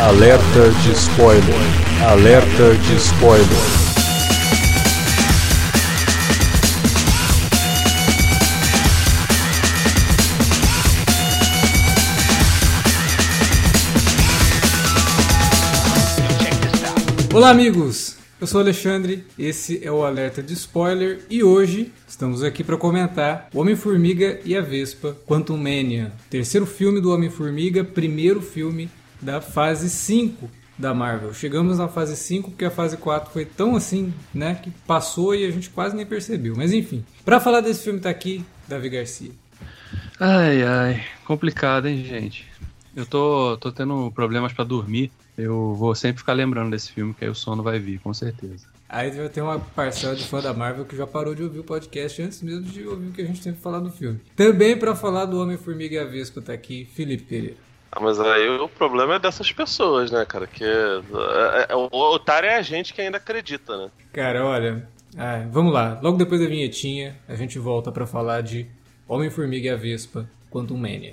Alerta de spoiler. Alerta de spoiler. Olá, amigos! Eu sou Alexandre, esse é o Alerta de Spoiler e hoje estamos aqui para comentar Homem-Formiga e a Vespa Quantum Mania, terceiro filme do Homem-Formiga, primeiro filme da fase 5 da Marvel. Chegamos na fase 5 porque a fase 4 foi tão assim, né, que passou e a gente quase nem percebeu. Mas enfim, para falar desse filme tá aqui Davi Garcia. Ai, ai, complicado, hein, gente. Eu tô, tô tendo problemas para dormir. Eu vou sempre ficar lembrando desse filme, que aí o sono vai vir, com certeza. Aí vai ter uma parcela de fã da Marvel que já parou de ouvir o podcast antes mesmo de ouvir o que a gente tem pra falar do filme. Também para falar do Homem-Formiga e a Vespa tá aqui, Felipe Pereira. Ah, mas aí o problema é dessas pessoas, né, cara? Que é, é, o otário é a gente que ainda acredita, né? Cara, olha, ah, vamos lá. Logo depois da vinhetinha, a gente volta para falar de Homem-Formiga e a Vespa, Quantum Mania.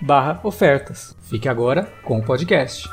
barra ofertas. Fique agora com o podcast.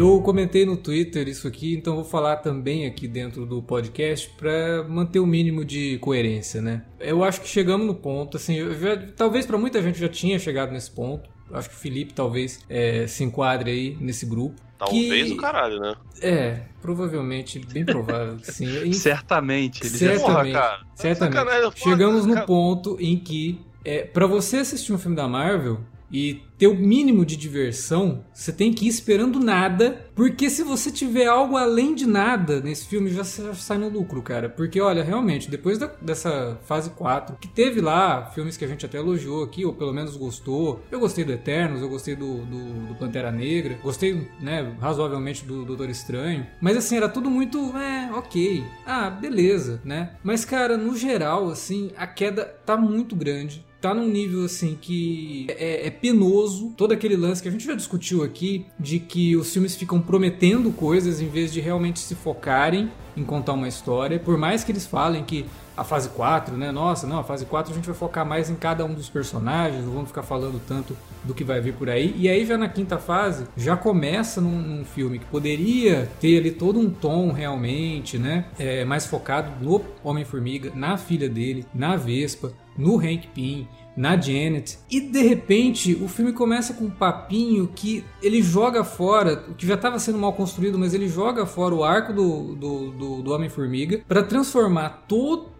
Eu comentei no Twitter isso aqui, então vou falar também aqui dentro do podcast para manter o mínimo de coerência, né? Eu acho que chegamos no ponto, assim, já, talvez para muita gente já tinha chegado nesse ponto. Acho que o Felipe talvez é, se enquadre aí nesse grupo. Talvez que... o caralho, né? É, provavelmente, bem provável que sim. certamente. Ele certamente, Porra, cara. certamente. Sacanagem, porra, Chegamos no cara. ponto em que, é, para você assistir um filme da Marvel e ter o mínimo de diversão, você tem que ir esperando nada, porque se você tiver algo além de nada nesse filme, já, já sai no lucro, cara. Porque, olha, realmente, depois da- dessa fase 4, que teve lá filmes que a gente até elogiou aqui, ou pelo menos gostou. Eu gostei do Eternos, eu gostei do, do, do Pantera Negra, gostei, né, razoavelmente do Doutor Estranho. Mas assim, era tudo muito, é, ok. Ah, beleza, né? Mas, cara, no geral, assim, a queda tá muito grande tá num nível assim que é, é penoso todo aquele lance que a gente já discutiu aqui de que os filmes ficam prometendo coisas em vez de realmente se focarem em contar uma história, por mais que eles falem que a fase 4, né? Nossa, não, a fase 4 a gente vai focar mais em cada um dos personagens, não vamos ficar falando tanto do que vai vir por aí. E aí já na quinta fase, já começa num, num filme que poderia ter ali todo um tom realmente, né? É, mais focado no Homem-Formiga, na filha dele, na Vespa, no Hank Pym, na Janet. E de repente o filme começa com um papinho que ele joga fora, o que já estava sendo mal construído, mas ele joga fora o arco do, do, do, do Homem-Formiga para transformar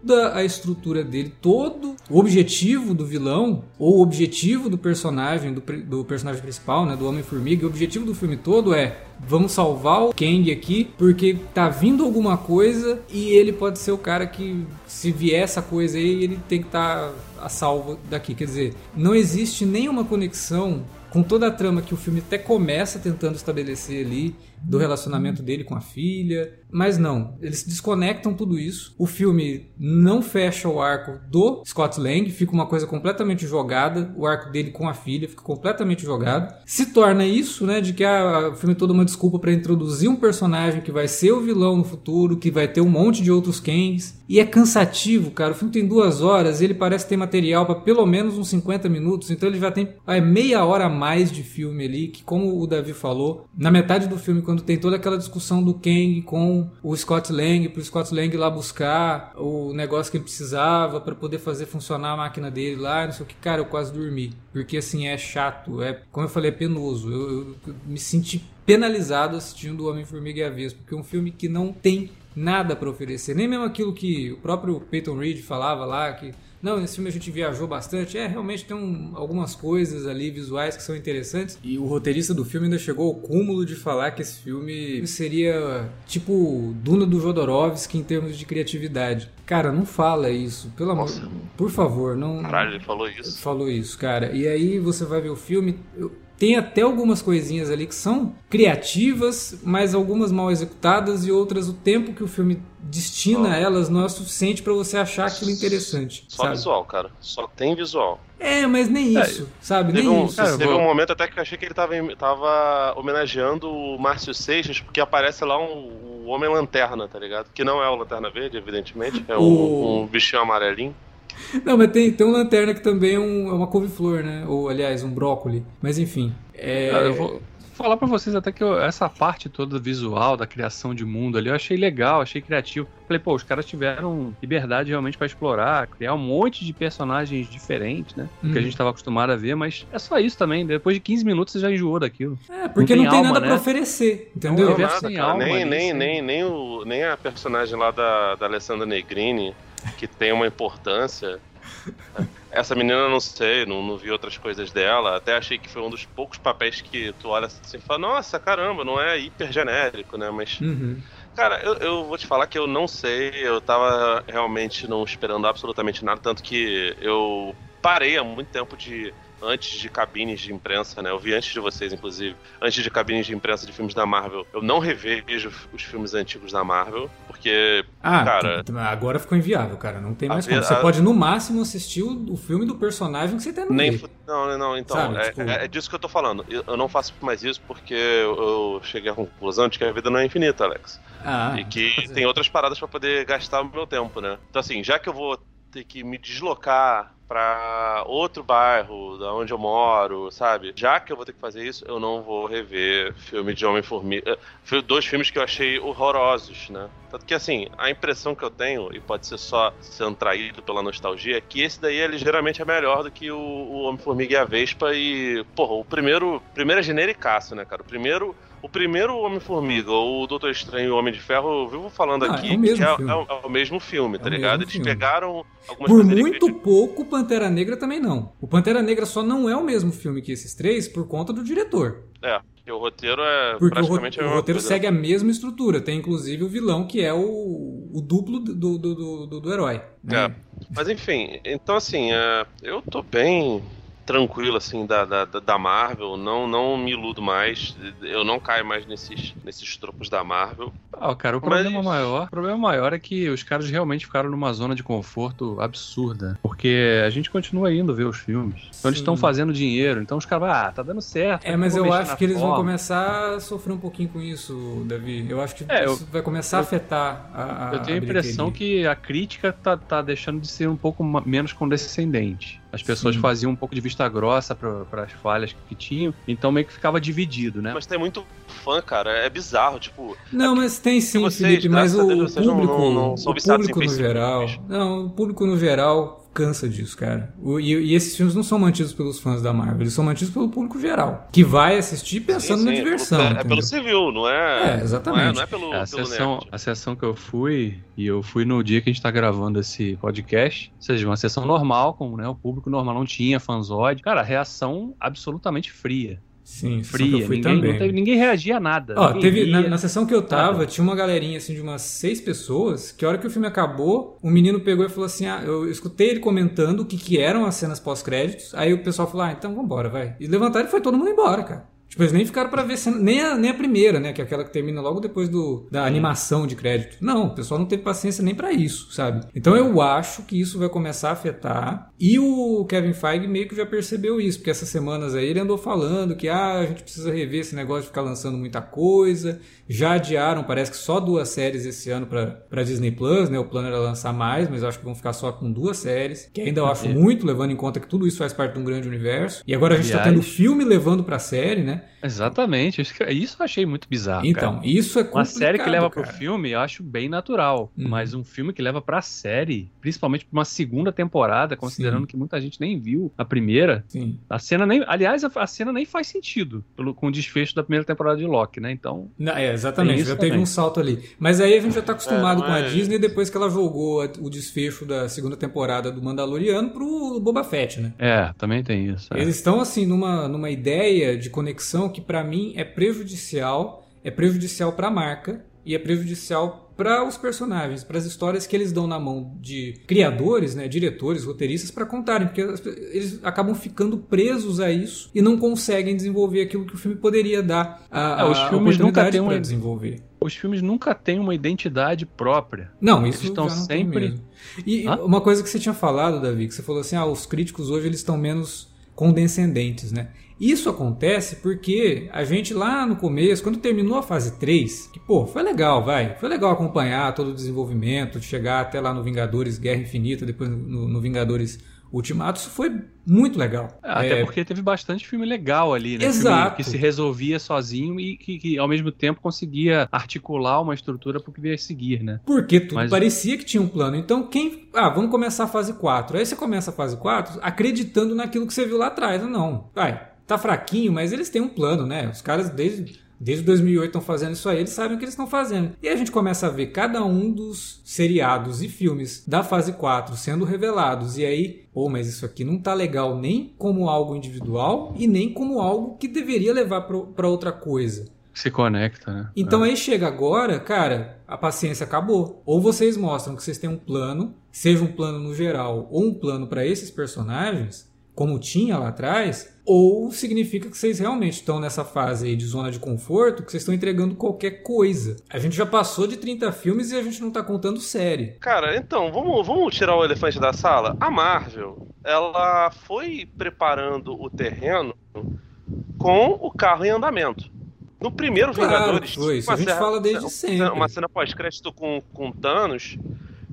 toda a estrutura dele, todo o objetivo do vilão, ou o objetivo do personagem, do, do personagem principal, né, do Homem-Formiga, o objetivo do filme todo é vamos salvar o Kang aqui porque tá vindo alguma coisa e ele pode ser o cara que se vier essa coisa aí ele tem que estar a salvo daqui. Quer dizer não existe nenhuma conexão com toda a trama que o filme até começa tentando estabelecer ali do relacionamento dele com a filha, mas não, eles desconectam tudo isso. O filme não fecha o arco do Scott Lang, fica uma coisa completamente jogada, o arco dele com a filha fica completamente jogado. Se torna isso, né, de que ah, o filme é toda uma desculpa para introduzir um personagem que vai ser o vilão no futuro, que vai ter um monte de outros Kangs E é cansativo, cara. O filme tem duas horas, ele parece ter material para pelo menos uns 50 minutos, então ele já tem é, meia hora a mais de filme ali, que como o Davi falou, na metade do filme, quando tem toda aquela discussão do Kang com o Scott Lang, pro Scott Lang lá buscar o negócio que ele precisava para poder fazer funcionar a máquina dele lá, não sei o que, cara, eu quase dormi. Porque assim, é chato, é, como eu falei, é penoso. Eu, eu, eu me senti penalizado assistindo o Homem-Formiga e a Vespa, porque é um filme que não tem nada para oferecer, nem mesmo aquilo que o próprio Peyton Reed falava lá, que não, nesse filme a gente viajou bastante. É, realmente tem um, algumas coisas ali visuais que são interessantes. E o roteirista do filme ainda chegou ao cúmulo de falar que esse filme seria tipo Duna do Jodorowsky em termos de criatividade. Cara, não fala isso, pelo amor. Por favor, não. Caralho, ele falou isso. Falou isso, cara. E aí você vai ver o filme. Eu, tem até algumas coisinhas ali que são criativas, mas algumas mal executadas e outras o tempo que o filme destina a elas não é o suficiente para você achar aquilo interessante. Só sabe? visual, cara. Só tem visual. É, mas nem É, isso, sabe? Teve, Nem um, isso. Cara, eu teve um momento até que eu achei que ele tava, tava homenageando o Márcio Seixas, porque aparece lá um, um Homem-Lanterna, tá ligado? Que não é o Lanterna Verde, evidentemente. É um, O- um bichinho amarelinho. Não, mas tem, tem um lanterna que também é, um- é uma couve-flor, né? Ou, aliás, um brócoli. Mas enfim. É... Cara, eu vou falar pra vocês até que eu- essa parte toda visual, da criação de mundo ali, eu achei legal, achei criativo. Falei, pô, os caras tiveram liberdade realmente pra explorar, criar um monte de personagens diferentes, né? Do que a Uhum. gente tava acostumado a ver, mas é só isso também. Depois de 15 minutos você já enjoou daquilo. É, porque Não não tem tem, alma, nada né? pra oferecer, Não, entendeu? eu Não, vi nada, cara. alma nem, nem, nem, nem, o, nem a personagem lá da, da Alessandra Negrini, que tem uma importância. Essa menina eu não sei, não, não vi outras coisas dela. Até achei que foi um dos poucos papéis que tu olha assim e fala, nossa, caramba, não é hiper genérico, né? Mas, Uhum. cara, eu, eu vou te falar que eu não sei, eu tava realmente não esperando absolutamente nada, tanto que eu parei há muito tempo de. Antes de cabines de imprensa, né? Eu vi antes de vocês, inclusive. Antes de cabines de imprensa de filmes da Marvel, eu não revejo os filmes antigos da Marvel, porque Ah, Cara- agora ficou inviável, cara. Não tem A mais ve- como. Você a- pode, no máximo, assistir o, o filme do personagem que você tá no Nem. Não, não, não, então. Sabe, é, tipo- é- é disso que eu tô falando. Eu, eu não faço mais isso porque eu, eu cheguei à conclusão de que a vida não é infinita, Alex. Ah, e que fazer. tem outras paradas pra poder gastar o meu tempo, né? Então, assim, já que eu vou ter que me deslocar pra outro bairro da onde eu moro, sabe? Já que eu vou ter que fazer isso, eu não vou rever filme de Homem-Formiga. Fi- Dois filmes que eu achei horrorosos, né? Tanto que, assim, a impressão que eu tenho, e pode ser só sendo traído pela nostalgia, é que esse daí é ligeiramente melhor do que o, o Homem-Formiga e a Vespa. E, porra, o primeiro, primeiro é genericaço, né, cara? O primeiro. O primeiro Homem-Formiga, ou o Doutor Estranho e o Homem de Ferro, eu vivo falando Ah, aqui é o mesmo que é, filme. é é o mesmo filme, tá É o ligado? Eles filme. pegaram algumas Por muito pouco, Pantera Negra também não. O Pantera Negra só não é o mesmo filme que esses três por conta do diretor. É, porque o roteiro é Porque o, ro- praticamente o roteiro coisa, segue a mesma estrutura. Tem inclusive o vilão que é o, o duplo do, do, do, do- do herói. né? É. Mas enfim, então assim, é, eu tô bem tranquilo assim da, da, da- Marvel, não, não me iludo mais, eu não caio mais nesses, nesses tropos da Marvel. Ah, cara, o Mas- problema maior, o problema maior é que os caras realmente ficaram numa zona de conforto absurda, porque a gente continua indo ver os filmes. Então eles estão fazendo dinheiro, então os caras, ah, tá dando certo. É, mas eu acho que eles vão começar a sofrer um pouquinho com isso, Davi. Eu acho que É, eu- isso vai começar a eu- afetar a, a Eu tenho a impressão bilheteria. que a crítica tá, tá deixando de ser um pouco menos condescendente. As pessoas Sim. faziam um pouco de vista grossa para as falhas que tinham, então meio que ficava dividido, né? Mas tem muito fã, cara, é bizarro, tipo, Não, mas tem sim, vocês, Felipe, mas o Deus, não- público, não- não são o público no geral, não, o público no geral cansa disso, cara. O- e, e esses filmes não são mantidos pelos fãs da Marvel, eles são mantidos pelo público geral, que vai assistir pensando sim, na sim, diversão. É, é pelo civil, não é? É, exatamente. Não é, não é pelo, A pelo sessão, nerd. a sessão que eu fui, e eu fui no dia que a gente tá gravando esse podcast, ou seja, uma sessão normal, com né, o público normal, não tinha fanzode. Cara, reação absolutamente fria. Sim, Fria. fui Ninguém, também. teve- ninguém reagia a nada. Ó, teve, na, ria. na sessão que eu tava, Nada. tinha uma galerinha assim de umas seis pessoas, que a hora que o filme acabou, o menino pegou e falou assim: Ah, eu escutei ele comentando o que, que eram as cenas pós-créditos. Aí o pessoal falou: Ah, então vambora, vai. E levantaram e foi todo mundo embora, cara. Tipo, eles nem ficaram pra ver nem a, nem a primeira, né? Que é aquela que termina logo depois do, da animação de crédito. Não, o pessoal não teve paciência nem para isso, sabe? Então eu acho que isso vai começar a afetar. E o Kevin Feige meio que já percebeu isso, porque essas semanas aí ele andou falando que ah, a gente precisa rever esse negócio de ficar lançando muita coisa. Já adiaram, parece que só duas séries esse ano pra, Disney Plus, né? O plano era lançar mais, mas acho que vão ficar só com duas séries. Que ainda eu acho muito, levando em conta que tudo isso faz parte de um grande universo. E agora a gente Aliás, tá tendo filme levando pra série, né? Exatamente. Isso eu achei muito bizarro. Então, cara. isso é complicado. Uma série que leva cara. pro filme, eu acho bem natural. Uhum. Mas um filme que leva pra série, principalmente pra uma segunda temporada, considerando Sim. que muita gente nem viu a primeira, Sim. a cena nem. Aliás, a, a cena nem faz sentido pelo, com o desfecho da primeira temporada de Loki, né? Então. Não, é, exatamente. Já também. teve um salto ali. Mas aí a gente já tá acostumado é, com a Disney depois que ela jogou o desfecho da segunda temporada do Mandaloriano pro Boba Fett, né? É, também tem isso. É. Eles estão, assim, numa, numa ideia de conexão que para mim é prejudicial, é prejudicial para a marca e é prejudicial para os personagens, para as histórias que eles dão na mão de criadores, né, diretores, roteiristas para contarem, porque eles acabam ficando presos a isso e não conseguem desenvolver aquilo que o filme poderia dar a, é, os filmes nunca têm uma desenvolver. Os filmes nunca têm uma identidade própria. Não, isso eles estão sempre. E Hã? uma coisa que você tinha falado, Davi, que você falou assim, ah, os críticos hoje eles estão menos condescendentes, né? Isso acontece porque a gente lá no começo, quando terminou a fase 3, que pô, foi legal, vai. Foi legal acompanhar todo o desenvolvimento, de chegar até lá no Vingadores Guerra Infinita, depois no, no Vingadores Ultimato, isso foi muito legal. Até é... porque teve bastante filme legal ali, né? Exato. que se resolvia sozinho e que, que, ao mesmo tempo conseguia articular uma estrutura para o que vier a seguir, né? Porque tudo Mas... parecia que tinha um plano. Então, quem. Ah, vamos começar a fase 4. Aí você começa a fase 4 acreditando naquilo que você viu lá atrás. Não, vai tá fraquinho, mas eles têm um plano, né? Os caras desde Desde 2008 estão fazendo isso aí, eles sabem o que eles estão fazendo. E a gente começa a ver cada um dos seriados e filmes da fase 4 sendo revelados. E aí, pô, mas isso aqui não tá legal nem como algo individual e nem como algo que deveria levar para outra coisa. Se conecta, né? Então é. aí chega agora, cara, a paciência acabou. Ou vocês mostram que vocês têm um plano, seja um plano no geral ou um plano para esses personagens, como tinha lá atrás, ou significa que vocês realmente estão nessa fase aí de zona de conforto, que vocês estão entregando qualquer coisa. A gente já passou de 30 filmes e a gente não tá contando série. Cara, então, vamos, vamos tirar o elefante da sala? A Marvel, ela foi preparando o terreno com o carro em andamento. No primeiro claro, Vingadores, foi, isso a gente fala desde sempre. Uma cena pós-crédito com, com Thanos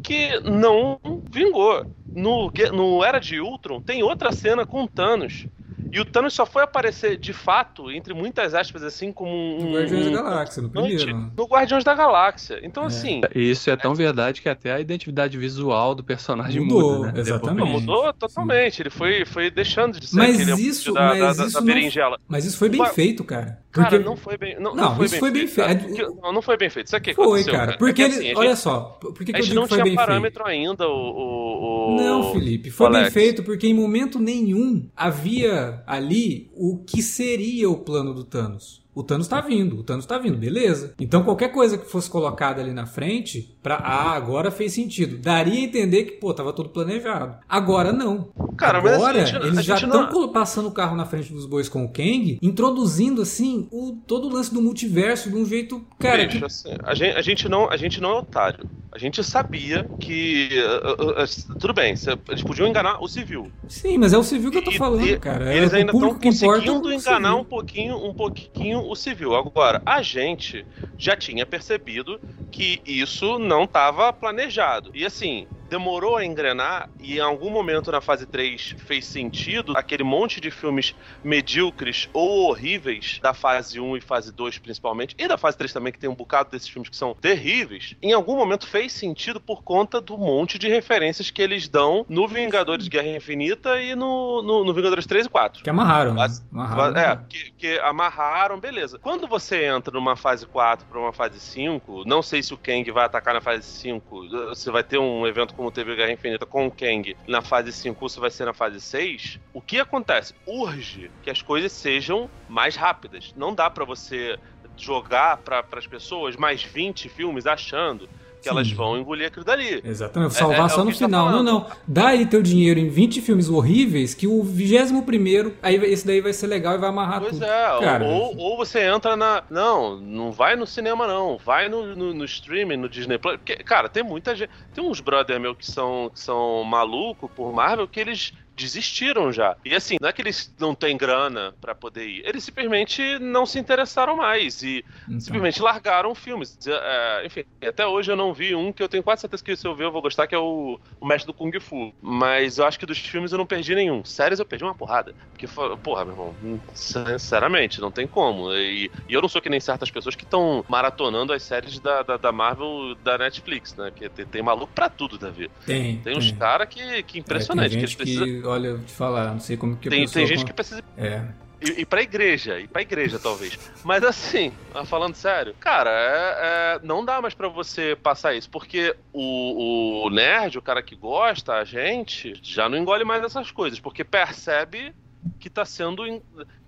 que não vingou. No, no Era de Ultron tem outra cena com Thanos e o Thanos só foi aparecer de fato, entre muitas aspas, assim, como um. No Guardiões um, da Galáxia, no primeiro. No Guardiões da Galáxia. Então, é. assim. Isso é tão é. verdade que até a identidade visual do personagem mudou, muda, né? Exatamente. mudou totalmente. Sim. Ele foi, foi deixando de ser mas aquele isso, da, mas da, isso da, berinjela. Não, mas isso foi bem feito, cara. Porque... Cara, não foi bem. Não, não, não foi isso bem foi bem feito. feito. Não, não foi bem feito. Isso aqui foi, cara. É porque, é assim, olha gente, só, por que, feito? A gente não tinha parâmetro ainda, o, o, Não, Felipe, foi bem feito porque em momento nenhum havia ali o que seria o plano do Thanos. O Thanos tá vindo, o Thanos tá vindo, beleza. Então qualquer coisa que fosse colocada ali na frente, pra ah, agora fez sentido. Daria a entender que, pô, tava tudo planejado. Agora não. Cara, agora eles já estão não... passando o carro na frente dos bois com o Kang, introduzindo assim o, todo o lance do multiverso de um jeito. Cara, Bicho, que... assim, a, gente, a, gente não, a gente não é otário. A gente sabia que. Uh, uh, uh, tudo bem, eles podiam enganar o civil. Sim, mas é o civil que eu tô falando, e, cara. Eles é ainda estão conseguindo enganar um pouquinho, um pouquinho o civil. Agora, a gente já tinha percebido que isso não estava planejado. E assim, demorou a engrenar e em algum momento na fase 3 fez sentido aquele monte de filmes medíocres ou horríveis da fase 1 e fase 2 principalmente, e da fase 3 também, que tem um bocado desses filmes que são terríveis, em algum momento fez sentido por conta do monte de referências que eles dão no Vingadores Guerra Infinita e no, no, no Vingadores 3 e 4. Que amarraram. Né? amarraram é, né? que, que, amarraram, beleza. Quando você entra numa fase 4 para uma fase 5, não sei se o Kang vai atacar na fase 5, você vai ter um evento como teve Guerra Infinita com o Kang na fase 5, se vai ser na fase 6, o que acontece? Urge que as coisas sejam mais rápidas. Não dá para você jogar para as pessoas mais 20 filmes achando que elas vão engolir aquilo dali. Exatamente, salvar É- é só o no tá final. não, falando. não. Dá aí teu dinheiro em 20 filmes horríveis que o 21 primeiro, aí esse daí vai ser legal e vai amarrar Pois tudo. é, Cara, ou, ou você entra na. Não, não vai no cinema, não. Vai no, no, no streaming, no Disney Plus. Porque, cara, tem muita gente. Tem uns brother meu que são, que são malucos por Marvel que eles desistiram já. E assim, não é que eles não têm grana pra poder ir. Eles simplesmente não se interessaram mais. E Então. simplesmente largaram filmes. É, enfim, até hoje eu não vi um que eu tenho quase certeza que se eu ver eu vou gostar, que é o, o Mestre do Kung Fu. Mas eu acho que dos filmes eu não perdi nenhum. Séries eu perdi uma porrada. Porque, porra, meu irmão, hum, sinceramente, não tem como. E, e eu não sou que nem certas pessoas que estão maratonando as séries da, da, da Marvel da Netflix, né? Que tem, tem maluco pra tudo, Davi. Tem, Tem uns caras que, que É, impressionante. tem que eles precisam. Olha, eu te falar, não sei como que a Tem, pessoa... tem gente que precisa É, E, e pra igreja, e pra igreja, talvez. Mas assim, ah, falando sério, cara, é- é, não dá mais pra você passar isso, porque o, o nerd, o cara que gosta, a gente, já não engole mais essas coisas, porque percebe que tá sendo.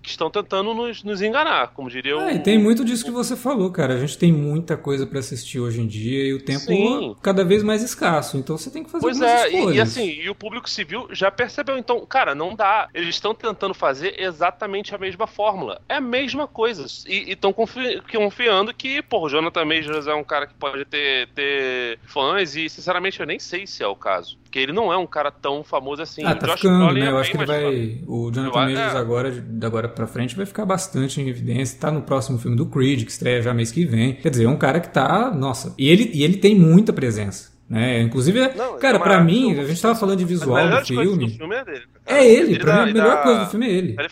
Que estão tentando nos, nos enganar, como diria o. Ah, e tem muito disso que você falou, cara. A gente tem muita coisa pra assistir hoje em dia e o tempo Sim. cada vez mais escasso. Então você tem que fazer Pois é, e, e assim, e o público civil já percebeu, então, cara, não dá. Eles estão tentando fazer exatamente a mesma fórmula. É a mesma coisa. E estão confiando que, pô, o Jonathan Majors é um cara que pode ter, ter fãs, e sinceramente eu nem sei se é o caso. Porque ele não é um cara tão famoso assim. Ah, O tá ficando, né? é Eu acho que ele vai. O Jonathan Majors é. agora, agora pra frente, vai ficar bastante em evidência. Tá no próximo filme do Creed, que estreia já mês que vem. Quer dizer, é um cara que tá. Nossa. E ele, e ele tem muita presença. Né? Inclusive, Não, cara, é pra uma- mim, a gente tava falando de visual do filme. do filme é dele. É ele, pra dá- mim a melhor dá- coisa do filme é ele. Ele.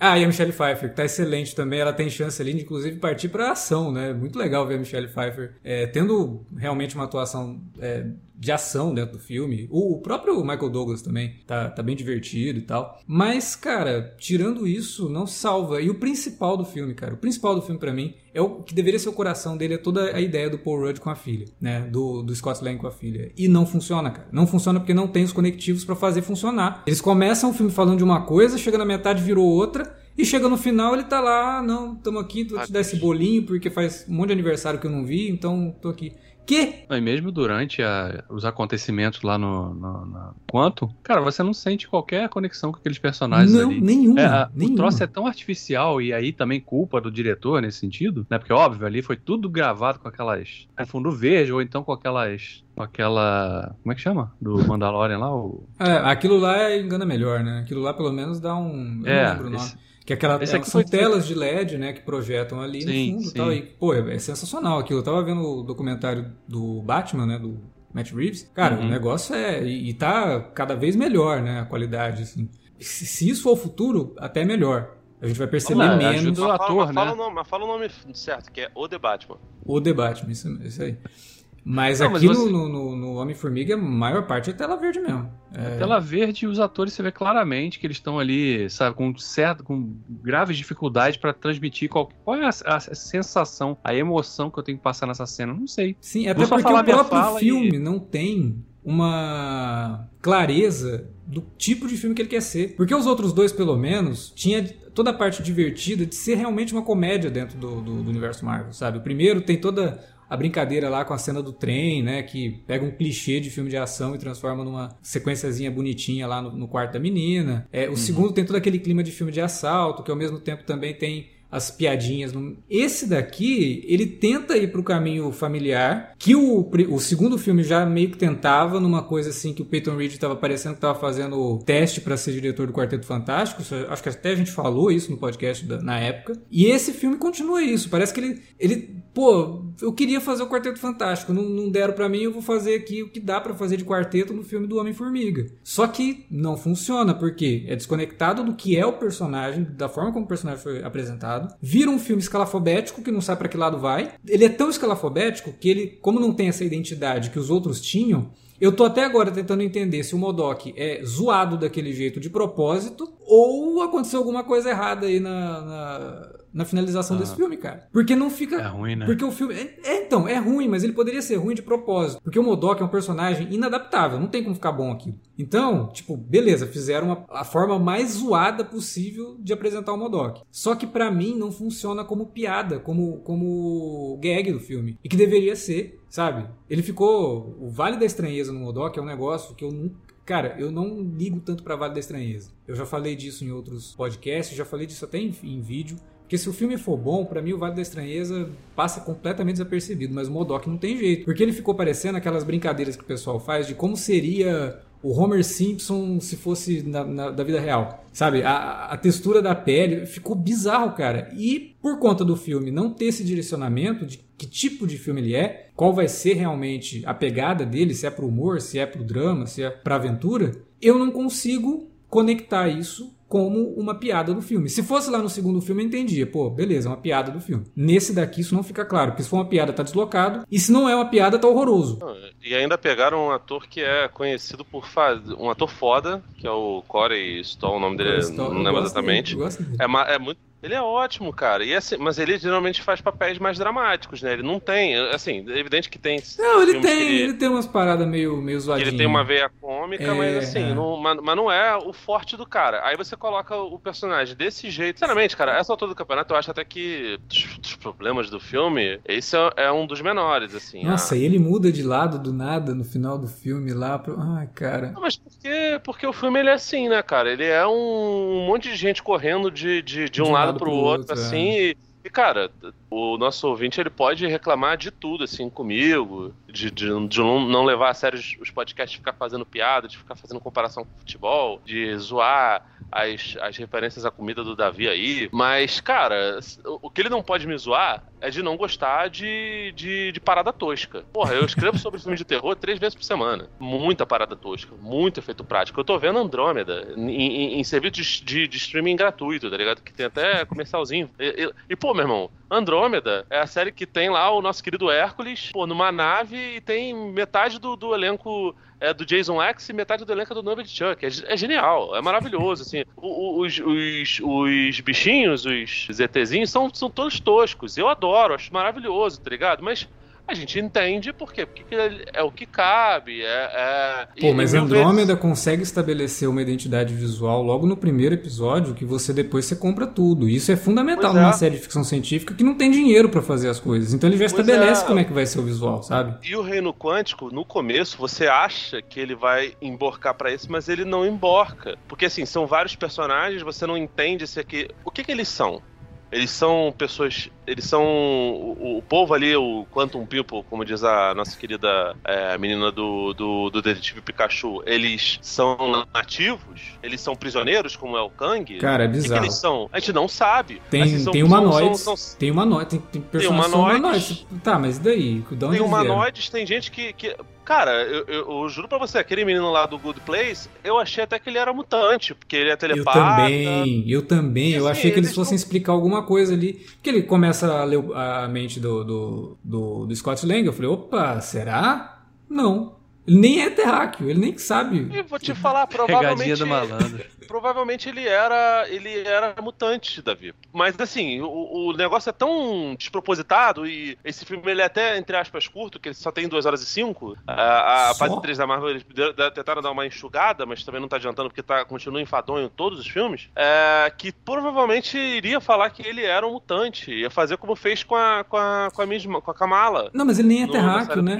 Ah, e a Michelle Pfeiffer, que tá excelente também, ela tem chance ali de inclusive partir pra ação, né? Muito legal ver a Michelle Pfeiffer é, tendo realmente uma atuação é, de ação dentro do filme. O, próprio Michael Douglas também tá, tá bem divertido e tal. Mas, cara, tirando isso, não salva. E o principal do filme, cara, o principal do filme pra mim é o que deveria ser o coração dele, é toda a ideia do Paul Rudd com a filha, né? Do, do Scott Lang com a filha. E não funciona, cara. Não funciona porque não tem os conectivos pra fazer funcionar. Eles começam o filme falando de uma coisa, chega na metade virou outra. E chega no final, ele tá lá, "Ah, não, tamo aqui, vou te dar esse bolinho, porque faz um monte de aniversário que eu não vi, então tô aqui. Que? E mesmo durante a- os acontecimentos lá no, no, na- Quanto? Cara, você não sente qualquer conexão com aqueles personagens Não, ali. nenhuma. É, a- o nenhuma. troço é tão artificial e aí também culpa do diretor nesse sentido, né? Porque óbvio, ali foi tudo gravado com aquelas com fundo verde ou então com aquelas com aquela, como é que chama? Do Mandalorian lá, o É, aquilo lá engana melhor, né? Aquilo lá pelo menos dá um. Eu É, não lembro o nome. esse- Que aquela, esse aqui são foi- telas de LED, né, que projetam ali Sim, no fundo e sim. tal. E, pô, é, é sensacional aquilo. Eu tava vendo o documentário do Batman, né, do Matt Reeves. Cara, Uhum. o negócio é... E, e tá cada vez melhor, né, a qualidade, assim. Se, se isso for o futuro, até melhor. A gente vai perceber Olha, menos ajuda o Mas fala, ator, mas fala né? o nome, mas fala o nome certo, que é O The Batman. o The Batman, isso, isso aí. Mas Não, mas aqui você- no, no, no Homem-Formiga, a maior parte é tela verde mesmo. É, Tela verde e os atores você vê claramente que eles estão ali, sabe, com certo, com graves dificuldades pra transmitir qual, qual é a, a sensação, a emoção que eu tenho que passar nessa cena. Não sei. Sim, até Vou porque o próprio filme e- não tem uma clareza do tipo de filme que ele quer ser. Porque os outros dois, pelo menos, tinha toda a parte divertida de ser realmente uma comédia dentro do, do- do universo Marvel, sabe? O primeiro tem toda a brincadeira lá com a cena do trem, né? Que pega um clichê de filme de ação e transforma numa sequenciazinha bonitinha lá no, no quarto da menina. É, o segundo tem todo aquele clima de filme de assalto, que ao mesmo tempo também tem as piadinhas. Esse daqui, ele tenta ir pro caminho familiar, que o, o segundo filme já meio que tentava, numa coisa assim que o Peyton Reed tava parecendo que tava fazendo o teste para ser diretor do Quarteto Fantástico. Acho que até a gente falou isso no podcast da- na época. E esse filme continua isso. Parece que ele, ele pô, eu queria fazer o Quarteto Fantástico, não, não deram pra mim, eu vou fazer aqui o que dá pra fazer de quarteto no filme do Homem-Formiga. Só que não funciona, porque é desconectado do que é o personagem, da forma como o personagem foi apresentado. Vira um filme escalafobético que não sabe pra que lado vai. Ele é tão escalafobético que ele, como não tem essa identidade que os outros tinham, eu tô até agora tentando entender se o Modok é zoado daquele jeito de propósito ou aconteceu alguma coisa errada aí na, na, na finalização Ah. desse filme, cara. Porque não fica. É ruim, né? Porque o filme. É, é, então, é ruim, mas ele poderia ser ruim de propósito. Porque o Modok é um personagem inadaptável, não tem como ficar bom aqui. Então, tipo, beleza, fizeram a, a forma mais zoada possível de apresentar o Modok. Só que pra mim não funciona como piada, como, como gag do filme. E que deveria ser, sabe? Ele ficou. O Vale da Estranheza no Modok é um negócio que eu nunca. Cara, eu não ligo tanto pra Vale da Estranheza. Eu já falei disso em outros podcasts, já falei disso até em, em vídeo. Porque se o filme for bom, pra mim o Vale da Estranheza passa completamente desapercebido, mas o Modok não tem jeito. Porque ele ficou parecendo aquelas brincadeiras que o pessoal faz de como seria o Homer Simpson se fosse na, na- da vida real. Sabe? A, a textura da pele ficou bizarro, cara. E por conta do filme não ter esse direcionamento de que tipo de filme ele é, qual vai ser realmente a pegada dele, se é pro humor, se é pro drama, se é pra aventura, eu não consigo conectar isso como uma piada do filme. Se fosse lá no segundo filme, eu entendia. Pô, beleza, é uma piada do filme. Nesse daqui isso não fica claro, porque se for uma piada, tá deslocado. E se não é uma piada, tá horroroso. E ainda pegaram um ator que é conhecido por fazer. Um ator foda, que é o Corey Stoll, o nome dele, não lembro exatamente. dele. É, é muito. Ele é ótimo, cara. E assim, mas ele geralmente faz papéis mais dramáticos, né? Ele não tem. Assim, é evidente que tem. Não, ele tem, ele... ele, tem umas paradas meio, meio zoadinhas. ele tem uma veia cômica, É, mas assim, é. não, mas, mas não é o forte do cara. Aí você coloca o personagem desse jeito. Sinceramente, cara, essa altura do campeonato, eu acho até que dos, dos problemas do filme, esse é, é um dos menores, assim. Nossa, Ah, e ele muda de lado do nada no final do filme lá. Pro... Ai, cara. Não, mas porque, porque o filme ele é assim, né, cara? Ele é um, um monte de gente correndo de, de, de um, lado, pro outro, é. assim. E, e, cara, o nosso ouvinte ele pode reclamar de tudo, assim, comigo, de, de, de não levar a sério os, podcasts, de ficar fazendo piada, de ficar fazendo comparação com futebol, de zoar as, as referências à comida do Davi aí. Mas, cara, o que ele não pode me zoar é de não gostar de, de, de parada tosca. Porra, eu escrevo sobre filme de terror três vezes por semana. Muita parada tosca, muito efeito prático. Eu tô vendo Andrômeda em, em, em serviço de, de, de streaming gratuito, tá ligado? Que tem até comercialzinho. E, e- e, pô, meu irmão, Andrômeda é a série que tem lá o nosso querido Hércules, pô, numa nave e tem metade do, do elenco é do Jason X e metade do elenco é do Norbert Chuck. É, é genial, é maravilhoso, assim. O- o- os, os, os bichinhos, os ZTzinhos, são, são todos toscos. Eu adoro, acho maravilhoso, tá ligado? Mas a gente entende por quê? Porque é o que cabe, é... é Pô, mas Andrômeda vezes- consegue estabelecer uma identidade visual logo no primeiro episódio que você depois você compra tudo. Isso é fundamental Pois é. numa série de ficção científica que não tem dinheiro pra fazer as coisas. Então ele já Pois estabelece é. como é que vai ser o visual, sabe? E o Reino Quântico, no começo, você acha que ele vai emborcar pra isso, mas ele não emborca. Porque, assim, são vários personagens, você não entende se aqui... O que que eles são? Eles são pessoas... Eles são... O, o povo ali, o Quantum People, como diz a nossa querida é, menina do, do, do Detetive Pikachu, eles são nativos? Eles são prisioneiros, como é o Kang? Cara, é o que, bizarro. eles são? A gente não sabe. Tem, são- tem humanoides. são- são- Tem humanoides. Tem, tem personagens são humanoides. humanoides. Tá, mas e daí? De onde Tem humanoides, tem gente que. que- cara, eu, eu- eu juro pra você, aquele menino lá do Good Place, eu achei até que ele era mutante, porque ele é Eu telepata. também, eu também. E eu assim, achei que eles eles fossem não- explicar alguma coisa ali. Porque ele começa a ler a mente do, do, do, do Scott Lang. Eu falei, opa, será? Não. Ele nem é terráqueo, ele nem sabe. E vou te falar, Pegadinha provavelmente. do malandro. Provavelmente ele era. ele era mutante, Davi. Mas assim, o, o negócio é tão despropositado e esse filme ele é até, entre aspas, curto, que ele só tem 2 horas e 5. A, a fase 3 da Marvel eles tentaram dar uma enxugada, mas também não tá adiantando porque tá, continua enfadonho todos os filmes. É, que provavelmente iria falar que ele era um mutante. Ia fazer como fez com a, com a, com a, mesma, com a Kamala. Não, mas ele nem é terráqueo, né?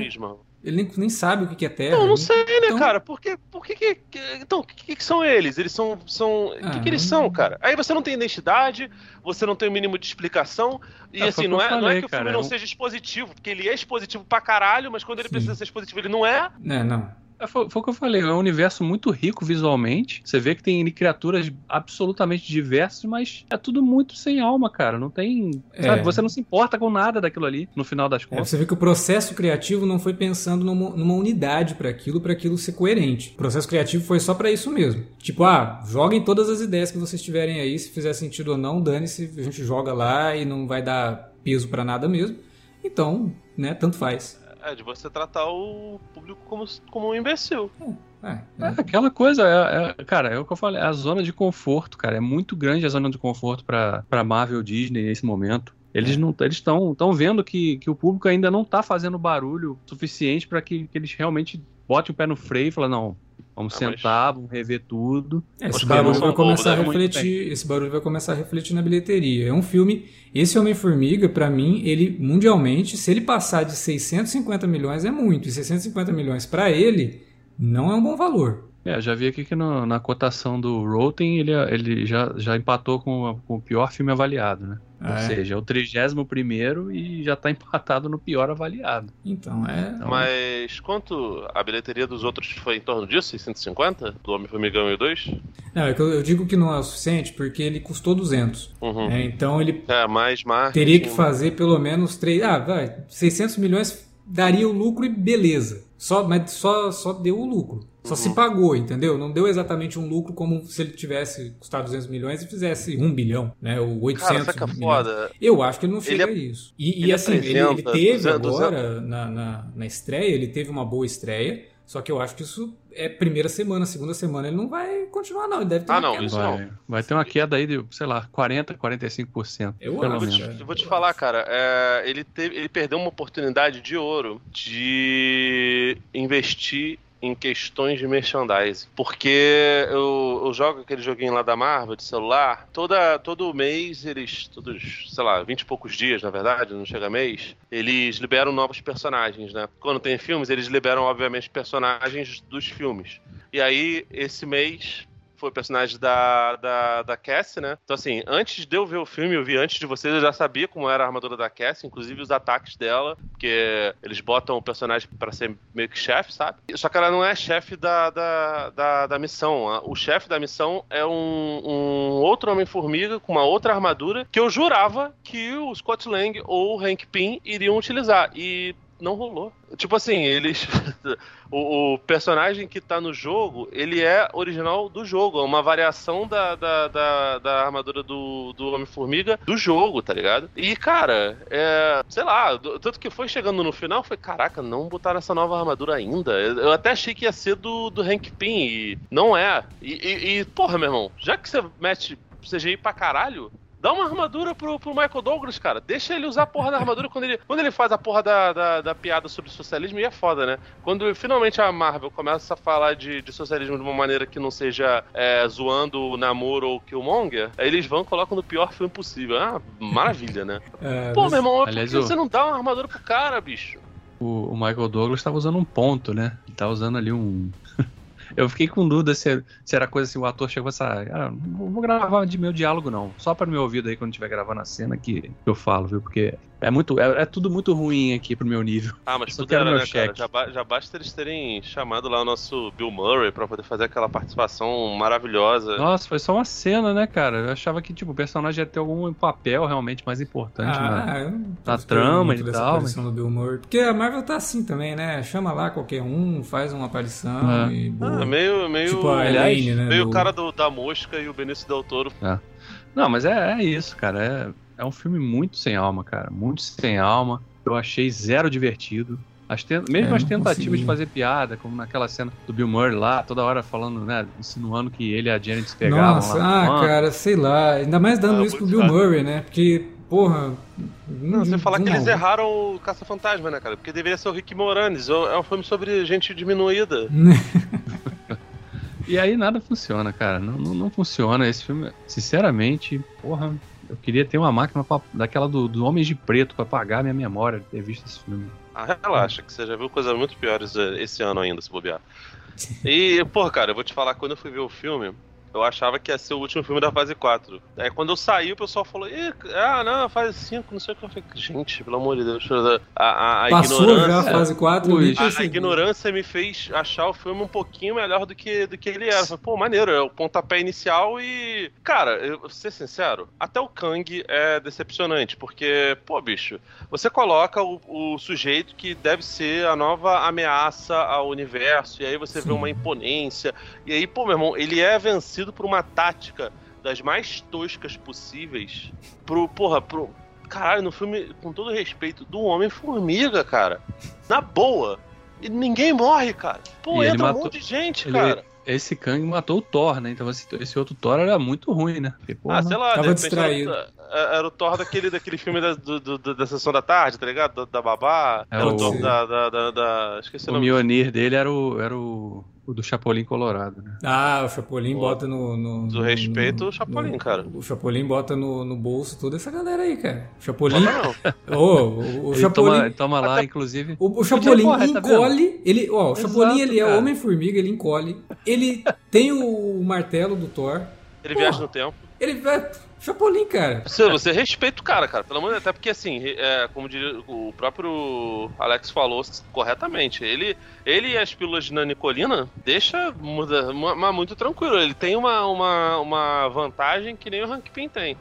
Ele nem, nem sabe o que é terra. Não, não sei, né, Então- cara? Por que, por que, que- que- Então, o que, que são eles? Eles são. são o que, que eles Ah. são, cara? Aí você não tem identidade, você não tem o mínimo de explicação. E É, foi assim, que não eu é, não é falei, que o filme é não um- seja expositivo, porque ele é expositivo pra caralho, mas quando ele Sim. precisa ser expositivo, ele não é. É, não. É, Foi, foi o que eu falei, é um universo muito rico visualmente. Você vê que tem criaturas absolutamente diversas, mas é tudo muito sem alma, cara. Não tem. É. Sabe, você não se importa com nada daquilo ali, no final das É, contas. você vê que o processo criativo não foi pensando numa, numa unidade para aquilo, para aquilo ser coerente. O processo criativo foi só para isso mesmo. Tipo, ah, joguem todas as ideias que vocês tiverem aí, se fizer sentido ou não, dane-se, a gente joga lá e não vai dar peso para nada mesmo. Então, né, tanto faz. É de você tratar o público como, como um imbecil. É, É é. aquela coisa, é, é- cara, é o que eu falei, é a zona de conforto, cara. É muito grande a zona de conforto pra, pra Marvel Disney nesse momento. Eles não eles estão tão vendo que, que o público ainda não tá fazendo barulho suficiente pra que, que eles realmente botem o pé no freio e falem, não, vamos Ah, mas- sentar, vamos rever tudo. É, esse barulho vai começar a né? refletir, esse barulho vai começar a refletir na bilheteria. É um filme, esse Homem-Formiga, pra mim, ele mundialmente, se ele passar de 650 milhões é muito, e 650 milhões pra ele não é um bom valor. É, eu já vi aqui que no- na cotação do Rotten ele, ele já, já empatou com, com o pior filme avaliado, né? Ou Ah, é? seja, é o 31 primeiro e já tá empatado no pior avaliado. Então, é. Então, Mas quanto a bilheteria dos outros foi em torno disso? 650? Do Homem-Formiga 1 e 2? Não, é que eu, digo que não é o suficiente porque ele custou 200. Uhum. né? Então ele É, mais marketing. teria que fazer pelo menos 3. Ah, vai, 600 milhões daria o lucro e beleza. Só, mas só, só deu o lucro. Só Uhum. se pagou, entendeu? Não deu exatamente um lucro como se ele tivesse custado 200 milhões e fizesse 1 bilhão, né? Ou 800 Cara, saca milhões. foda. Eu acho que ele não chega Ele a isso. E, e ele assim, ele, ele teve 200, agora, na, na, na estreia, ele teve uma boa estreia, só que eu acho que isso é primeira semana, segunda semana, ele não vai continuar, não. Ele deve ter Ah, uma não, queda. isso vai, não. vai ter uma queda aí de, sei lá, 40, 45%. Eu pelo acho, Eu vou, te, menos. é. eu vou te falar, cara, é, ele, teve, ele perdeu uma oportunidade de ouro de investir em questões de merchandising. Porque eu, eu jogo aquele joguinho lá da Marvel de celular, toda, todo mês eles, todos, sei lá, 20 e poucos dias, na verdade, não chega mês, eles liberam novos personagens, né? Quando tem filmes, eles liberam, obviamente, personagens dos filmes. E aí, esse mês, foi o personagem da, da, da Cassie, né? Então, assim, antes de eu ver o filme, eu vi antes de vocês, eu já sabia como era a armadura da Cassie, inclusive os ataques dela, porque eles botam o personagem pra ser meio que chefe, sabe? Só que ela não é chefe da, da, da, da missão. O chefe da missão é um, um outro Homem-Formiga com uma outra armadura que eu jurava que o Scott Lang ou o Hank Pym iriam utilizar. E não rolou. Tipo assim, eles. o, o personagem que tá no jogo, ele é original do jogo. É uma variação da, da, da, da armadura do, do Homem-Formiga do jogo, tá ligado? E, cara, é. Sei lá, tanto que foi chegando no final, foi, caraca, não botaram essa nova armadura ainda. Eu eu até achei que ia ser do, do Hank Pym, e não é. E, e, e, porra, meu irmão, já que você mete CGI pra caralho. Dá uma armadura pro, pro Michael Douglas, cara. Deixa ele usar a porra da armadura quando ele, quando ele faz a porra da, da, da piada sobre socialismo, e é foda, né? Quando finalmente a Marvel começa a falar de, de socialismo de uma maneira que não seja é, zoando o Namor ou o Killmonger, aí eles vão e colocam no pior filme possível. Ah, maravilha, né? É, Pô, mas- meu irmão, por que você não dá uma armadura pro cara, bicho? O, o Michael Douglas estava usando um ponto, né? Ele tá usando ali um. Eu fiquei com dúvida se, se era coisa assim, o ator chegou a essa. Ah, não vou gravar de meu diálogo, não. Só para meu ouvido aí quando estiver gravando a cena que eu falo, viu? Porque é muito. É, é tudo muito ruim aqui pro meu nível. Ah, mas Só tudo era, meu né, cara? cheque. Já, ba- já basta eles terem chamado lá o nosso Bill Murray pra poder fazer aquela participação maravilhosa. Nossa, foi só uma cena, né, cara? Eu achava que, tipo, o personagem ia ter algum papel realmente mais importante, né? Ah, na esperando trama e tal, aparição do Bill Murray. Porque a Marvel tá assim também, né? Chama lá qualquer um, faz uma aparição É. e boa. Ah, meio, meio, tipo a Elaine, né? meio o do- cara do, da mosca e o Benício Del Toro. Não, mas é, é isso, cara. É, é um filme muito sem alma, cara. Muito sem alma. Eu achei zero divertido. As ten- Mesmo É, as tentativas consegui. de fazer piada, como naquela cena do Bill Murray lá, toda hora falando, né, insinuando que ele e a Janet se pegavam Nossa, lá. no ah, banco. cara, sei lá. Ainda mais dando Ah, isso pro Bill chato. Murray, né? Porque, porra. Não, você falar que não. eles erraram o Caça-Fantasma, né, cara? Porque deveria ser o Rick Moranis. É um filme sobre gente diminuída. E aí nada funciona, cara. Não, não, não funciona. Esse filme, sinceramente, porra, eu queria ter uma máquina pra- daquela do, do Homens de Preto pra apagar minha memória de ter visto esse filme. Ah, relaxa, que você já viu coisas muito piores eh, esse ano ainda, se bobear. E, pô, cara, eu vou te falar, quando eu fui ver o filme, eu achava que ia ser o último filme da fase 4. Aí quando eu saí, o pessoal falou, Ih, ah, não, fase 5, não sei o que. Eu falei, gente, pelo amor de Deus, a, a, a Passou ignorância. já a fase 4 eu Ui, nem a- A, ignorância me fez achar o filme um pouquinho melhor do que, do que ele era. Falei, Pô, maneiro, é o pontapé inicial e. Cara, eu vou ser sincero, até o Kang é decepcionante, porque, pô, bicho, você coloca o, o sujeito que deve ser a nova ameaça ao universo, e aí você vê Sim. uma imponência, e aí, pô, meu irmão, ele é vencido por uma tática das mais toscas possíveis pro, porra, pro. caralho, no filme, com todo respeito, do Homem-Formiga, cara. Na boa. E ninguém morre, cara. Pô, E entra um matou- monte de gente, ele- cara. Esse Kang matou o Thor, né? Então esse, esse outro Thor era muito ruim, né? Porque, porra, Ah, sei lá, Tava de repente distraído. Era, era o Thor daquele, daquele filme da, do- do- da sessão da tarde, tá ligado? Da, da babá. É era o o- Thor da, da, da, da- Esqueci o o nome. Mjolnir dele era o, era o, o do Chapolin Colorado, né? Ah, o Chapolin Pô, bota no, no- do respeito, no- o Chapolin, no- cara. O Chapolin bota no, no bolso toda essa galera aí, cara. O Chapolin. Bota não. Ô, o, o Ele Chapolin. toma, toma lá, inclusive. O, o Chapolin morrer, tá encolhe, ele, ó, o Exato, Chapolin ele é. Homem-Formiga, ele encolhe, ele tem o martelo do Thor, Ele Porra. viaja no tempo. ele vai. Chapolin, cara. Você, você respeita o cara, cara. Pelo Deus. Até porque, assim, é, como diria, o próprio Alex falou corretamente, ele, ele e as pílulas de nanicolina deixa muda, muito tranquilo. Ele tem uma, uma, uma vantagem que nem o Hank Pym tem.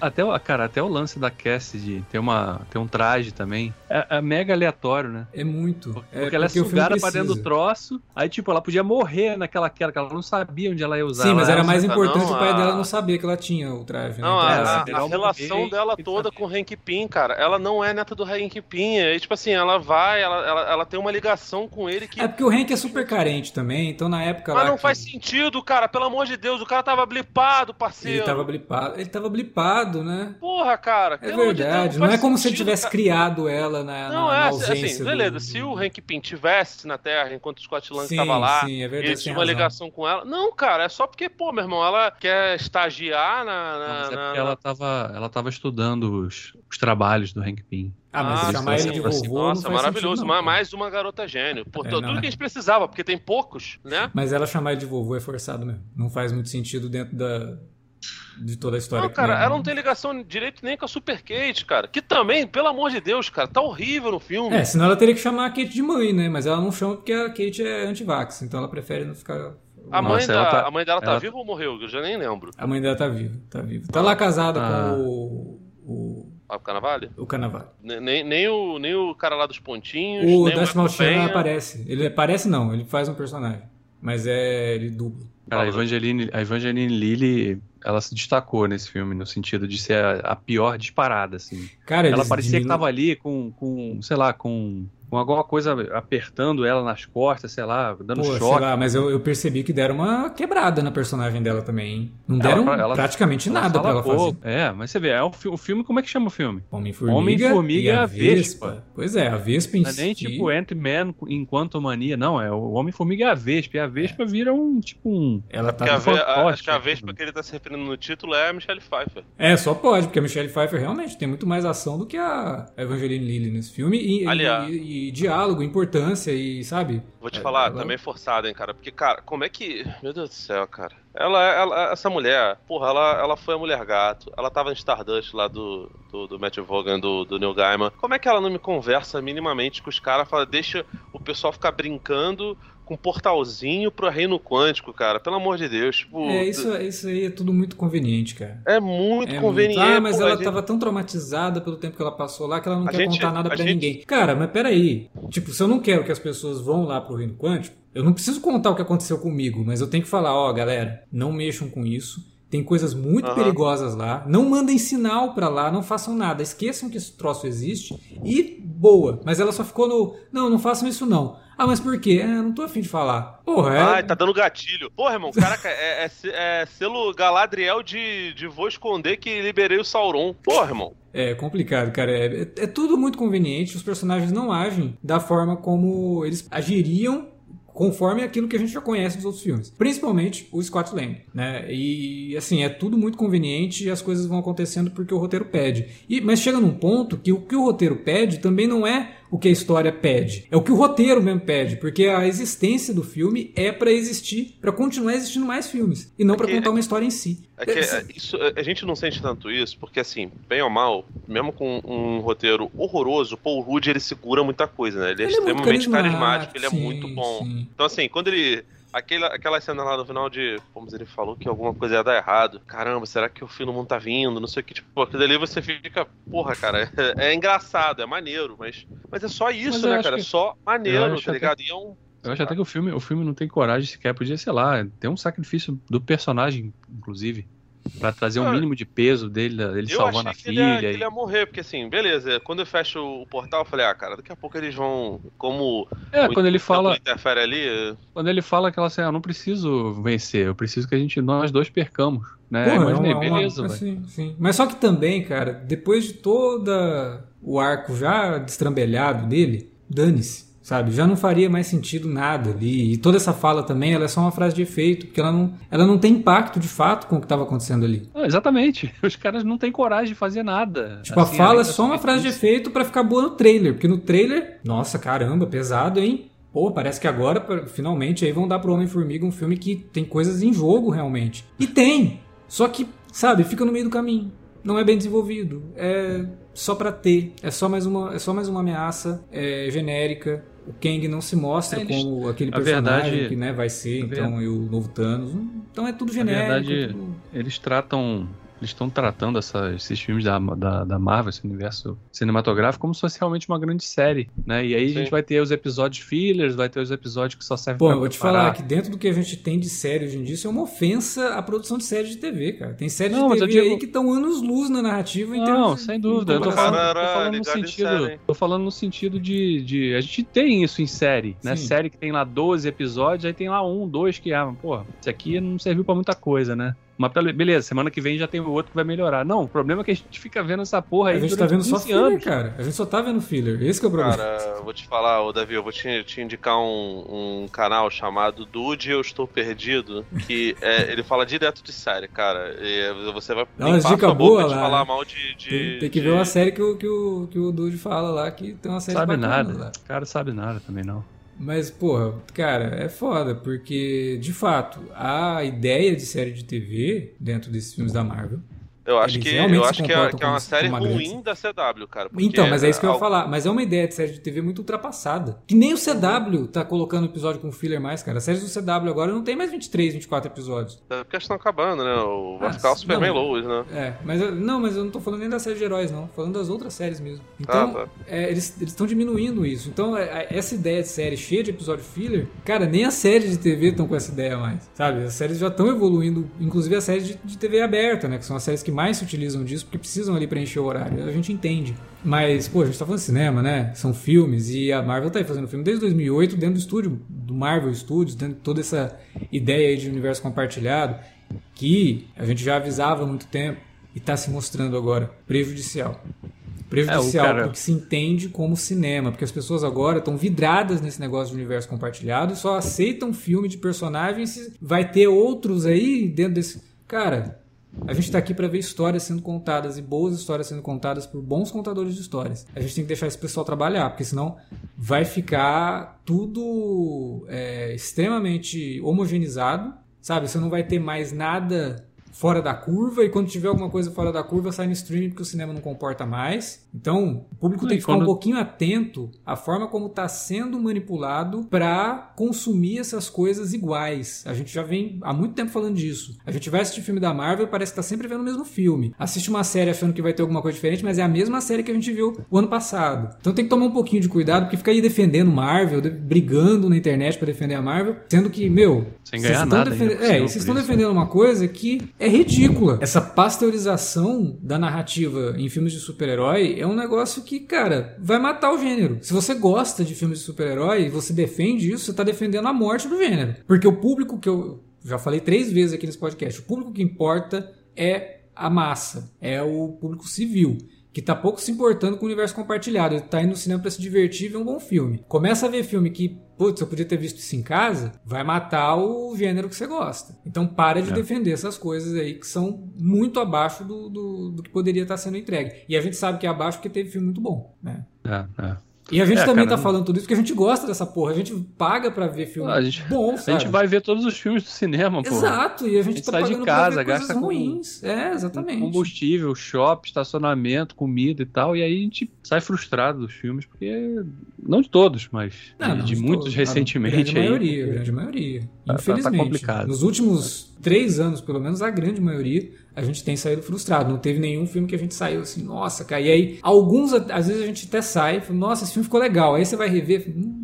Até, o- cara, até o lance da Cassidy ter, uma, ter um traje também. É, é mega aleatório, né? É muito. Porque é ela é porque o filme sugada pra dentro do troço. Aí, tipo, ela podia morrer naquela queda, que ela não sabia onde ela ia usar. Sim, mas Ela era mais não, importante o pai a- dela não saber que ela tinha o traje. né? Não, Então, a, ela- a- a uma relação dela tem toda com o Hank Pym, cara, ela não é neta do Hank Pym. E, tipo assim, ela vai, ela, ela, ela tem uma ligação com ele que. É porque o Hank é super carente também, então na época Mas lá não que faz sentido, cara. Pelo amor de Deus, o cara tava blipado, parceiro. ele tava blipado, ele tava blipado, né? Porra, cara. É verdade, não faz é como se ele sentido, tivesse cara. criado ela na, Não, na, é na assim, ausência assim, do- beleza. do- Se o Hank Pym tivesse na Terra enquanto o Scott Lang Sim, tava lá, sim, é verdade, ele tinha uma razão. ligação com ela. Não, cara, é só porque, pô, meu irmão, ela quer estagiar na. Não, na- mas é na- porque ela tava, ela tava estudando os, os trabalhos do Hank Pym. Ah, mas Ah, chamar ele de sim, sim. vovô não Nossa, faz maravilhoso. sentido, não, mais uma garota gênio. Pô, É, tudo não. que a gente precisava, porque tem poucos, né? Mas ela chamar ele de vovô é forçado mesmo. Não faz muito sentido dentro da de toda a história. Não, cara, que- ela não tem ligação direito nem com a Super Kate, cara. Que também, pelo amor de Deus, cara, tá horrível no filme. É, senão ela teria que chamar a Kate de mãe, né? Mas ela não chama porque a Kate é anti-vax, então ela prefere não ficar. a, mãe Nossa, da- ela tá- a mãe dela tá ela- viva ou morreu? Eu já nem lembro. A mãe dela tá viva, tá viva. Tá lá casada Ah. com o. o, A Carnavalho? o. Nem, nem, o, nem o cara lá dos pontinhos. O Malchana Penha. aparece. Ele aparece não, ele faz um personagem. Mas é. ele dubla. Cara, a. Evangeline, a Evangeline Lilly, ela se destacou nesse filme, no sentido de ser a, a pior disparada, assim. Cara, Ela parecia que tava ali com, com sei lá, com, com alguma coisa apertando ela nas costas, sei lá, dando Pô, sei choque. lá, mas eu, eu percebi que deram uma quebrada na personagem dela também, hein? Não Ela- deram ela- praticamente Ela nada pra ela fazer. pouco. É, mas você vê, é fi- o filme, como é que chama o filme? Homem-Formiga Homem-Formiga e a é a Vespa. Vespa. Pois é, a Vespa em Não é nem si... tipo Ant-Man enquanto mania, não, é o Homem-Formiga e a Vespa, e a Vespa vira um, tipo um... Ela tá... Que a acho que a né? Vespa que ele tá se referindo no título é a Michelle Pfeiffer. É, só pode, porque a Michelle Pfeiffer realmente tem muito mais ação do que a Evangeline Lilly nesse filme. E, Aliás. e, e- e diálogo, importância e, sabe? Vou te É, falar, ela- também forçado, hein, cara. Porque, cara, como é que. Meu Deus do céu, cara. Ela, ela essa mulher, porra, ela, ela foi a mulher gato. Ela tava em Stardust lá do, do, do Matt Vaughan, do, do Neil Gaiman. Como é que ela não me conversa minimamente com os caras? Fala, deixa o pessoal ficar brincando com um portalzinho pro reino quântico, cara. Pelo amor de Deus. Tipo, É, isso, isso aí é tudo muito conveniente, cara. é muito É conveniente. muito- Ah, mas pô, ela gente- tava tão traumatizada pelo tempo que ela passou lá que ela não A quer gente- contar nada pra gente- ninguém. Cara, mas peraí. Tipo, se eu não quero que as pessoas vão lá pro reino quântico, eu não preciso contar o que aconteceu comigo, mas eu tenho que falar, ó, galera, não mexam com isso. Tem coisas muito Aham. perigosas lá. Não mandem sinal pra lá, não façam nada. Esqueçam que esse troço existe e boa. Mas ela só ficou no. Não, não façam isso não. Ah, mas por quê? Ah, não tô afim de falar. Porra, é. Ai, tá dando gatilho. Porra, irmão, caraca, é, é, é selo Galadriel de, de vou esconder que liberei o Sauron. Porra, irmão. É complicado, cara. É, é tudo muito conveniente. Os personagens não agem da forma como eles agiriam conforme aquilo que a gente já conhece dos outros filmes. Principalmente o Scott Lang, né? E assim, é tudo muito conveniente e as coisas vão acontecendo porque o roteiro pede. E, mas chega num ponto que o que o roteiro pede também não é o que a história pede. É o que o roteiro mesmo pede, porque a existência do filme é pra existir, pra continuar existindo mais filmes e não pra que- contar uma história em si. É que é, isso, é, a gente não sente tanto isso, porque assim, bem ou mal, mesmo com um roteiro horroroso, o Paul Rudd ele segura muita coisa, né? Ele é Ele é muito extremamente carismático, ele é muito bom. sim. Então assim, quando ele. Aquela, aquela cena lá no final de. Como ele falou que alguma coisa ia dar errado. Caramba, será que o fim do mundo tá vindo? Não sei o que. Tipo, aquilo ali você fica. Porra, cara, é, é engraçado, é maneiro, mas. Mas é só isso, né, cara? É que- só eu maneiro, tá até- ligado? E é um. Eu acho até que o filme, o filme não tem coragem sequer, podia, sei lá, ter um sacrifício do personagem, inclusive. Pra trazer um Ah, mínimo de peso dele, dele Eu salvando achei a que ele, ia, filha. que ele ia morrer, porque assim, beleza, quando eu fecho o portal, eu falei, ah, cara, daqui a pouco eles vão. Como. É, o quando ele fala, interfere ali. quando ele fala aquela assim, ah, eu não preciso vencer, eu preciso que a gente, nós dois percamos, né? Porra, Imaginei, é uma- uma- beleza, velho. sim, sim. Mas só que também, cara, depois de toda o arco já destrambelhado dele, dane-se. Sabe, já não faria mais sentido nada ali. E toda essa fala também, ela é só uma frase de efeito, porque ela não, ela não tem impacto de fato com o que estava acontecendo ali. Ah, exatamente. Os caras não têm coragem de fazer nada. Tipo, a Assim, fala além é da só uma frase de efeito pra ficar boa no trailer, porque no trailer, nossa, caramba, pesado, hein? Pô, parece que agora, finalmente, aí vão dar pro Homem-Formiga um filme que tem coisas em jogo, realmente. E tem! Só que, sabe, fica no meio do caminho. Não é bem desenvolvido. É só pra ter. É só mais uma, é só mais uma ameaça é, genérica. O Kang não se mostra É, eles- como aquele personagem verdade- que né, vai ser, então, e o novo Thanos. Então é tudo Na genérico. verdade, tudo- eles tratam. Eles estão tratando essa- esses filmes da, da, da Marvel, esse universo cinematográfico, como se fosse realmente uma grande série, né? E aí a Sim. gente vai ter os episódios fillers, vai ter os episódios que só servem Pô, pra eu vou te falar que dentro do que a gente tem de série hoje em dia, isso é uma ofensa à produção de séries de TV, cara. Tem séries Não, de TV digo- aí que estão anos-luz na narrativa. em Não, termos sem em dúvida. Eu tô falando, tô falando no sentido. série. Tô falando no sentido de, de. A gente tem isso em série, né? Sim. Série que tem lá 12 episódios, aí tem lá um, dois que, ah, porra, esse aqui não serviu pra muita coisa, né? Mas beleza, semana que vem já tem o outro que vai melhorar. Não, o problema é que a gente fica vendo essa porra aí A gente tá vendo só 15 filler, anos. cara. A gente só tá vendo filler. Esse que é o problema. Cara, eu vou te falar, ô Davi, eu vou te, te indicar um, um canal chamado Dude Eu Estou Perdido, que é, ele fala direto de série, cara. E você vai Dá umas limpar dica sua boca boa de lá, falar né? mal de... de- tem, tem que de- ver uma série que o, que o, que o Dude fala lá, que tem uma série Sabe bacana nada. lá. O cara sabe nada também, não. Mas, porra, cara, é foda, porque, de fato, a ideia de série de TV dentro desses filmes da Marvel Eu acho Eles que, realmente eu acho que é, que é uma série uma ruim grande- da CW, cara. Então, mas é isso que eu ia al- falar. Mas é uma ideia de série de TV muito ultrapassada. Que nem o CW tá colocando episódio com filler mais, cara. As séries do CW agora não tem mais 23, 24 episódios. É porque estão acabando, né? O, vai Ah, ficar o não, Superman Lois, né? É, mas eu- não, mas eu não tô falando nem da série de heróis, não. Tô falando das outras séries mesmo. Então, Ah, tá. é, eles estão diminuindo isso. Então, é, é, essa ideia de série cheia de episódio filler, cara, nem as séries de TV estão com essa ideia mais. Sabe? As séries já estão evoluindo, inclusive as séries de, de TV aberta, né? Que são as séries que mais se utilizam disso, porque precisam ali preencher o horário. A gente entende. Mas, pô, a gente tá falando de cinema, né? São filmes, e a Marvel tá aí fazendo filme desde 2008, dentro do estúdio, do Marvel Studios, dentro de toda essa ideia aí de universo compartilhado, que a gente já avisava há muito tempo e tá se mostrando agora prejudicial. Prejudicial É, cara- porque se entende como cinema, porque as pessoas agora estão vidradas nesse negócio de universo compartilhado e só aceitam filme de personagens se vai ter outros aí dentro desse. Cara, a gente tá aqui para ver histórias sendo contadas e boas histórias sendo contadas por bons contadores de histórias. A gente tem que deixar esse pessoal trabalhar, porque senão vai ficar tudo é, extremamente homogeneizado, sabe? Você não vai ter mais nada fora da curva e quando tiver alguma coisa fora da curva sai no streaming porque o cinema não comporta mais. Então, o público tem que ficar um quando- pouquinho atento à forma como está sendo manipulado para consumir essas coisas iguais. A gente já vem há muito tempo falando disso. A gente vai assistir filme da Marvel e parece que está sempre vendo o mesmo filme. Assiste uma série achando que vai ter alguma coisa diferente, mas é a mesma série que a gente viu o ano passado. Então tem que tomar um pouquinho de cuidado porque fica aí defendendo Marvel, brigando na internet para defender a Marvel, sendo que, meu, Sem ganhar nada por É, vocês estão isso. defendendo uma coisa que é ridícula. Essa pasteurização da narrativa em filmes de super-herói é um negócio que, cara, vai matar o gênero. Se você gosta de filmes de super-herói e você defende isso, você tá defendendo a morte do gênero. Porque o público que eu já falei três vezes aqui nesse podcast, o público que importa é a massa, é o público civil. Que tá pouco se importando com o universo compartilhado. Ele tá indo no cinema pra se divertir e ver um bom filme. Começa a ver filme que, putz, eu podia ter visto isso em casa, vai matar o gênero que você gosta. Então para de É. defender essas coisas aí que são muito abaixo do, do, do que poderia estar sendo entregue. E a gente sabe que é abaixo porque teve filme muito bom, né? É, é. E a gente É, também cara, tá falando tudo isso porque a gente gosta dessa porra. A gente paga pra ver filme A gente- bom, A sabe? gente vai ver todos os filmes do cinema, pô. Exato, e a gente, gente tá sai de pagando casa, pra ver gasta coisas com- ruins. É, exatamente. Combustível, shopping, estacionamento, comida e tal. E aí a gente sai frustrado dos filmes, porque. Não de todos, mas Não, de, não, de de muitos todos. recentemente A grande aí. maioria, a grande maioria. tá Infelizmente. complicado. Nos últimos três anos, pelo menos, a grande maioria, a gente tem saído frustrado. Não teve nenhum filme que a gente saiu assim, nossa, cara. E aí, alguns, às vezes a gente até sai, fala, nossa, esse filme ficou legal. Aí você vai rever, hum,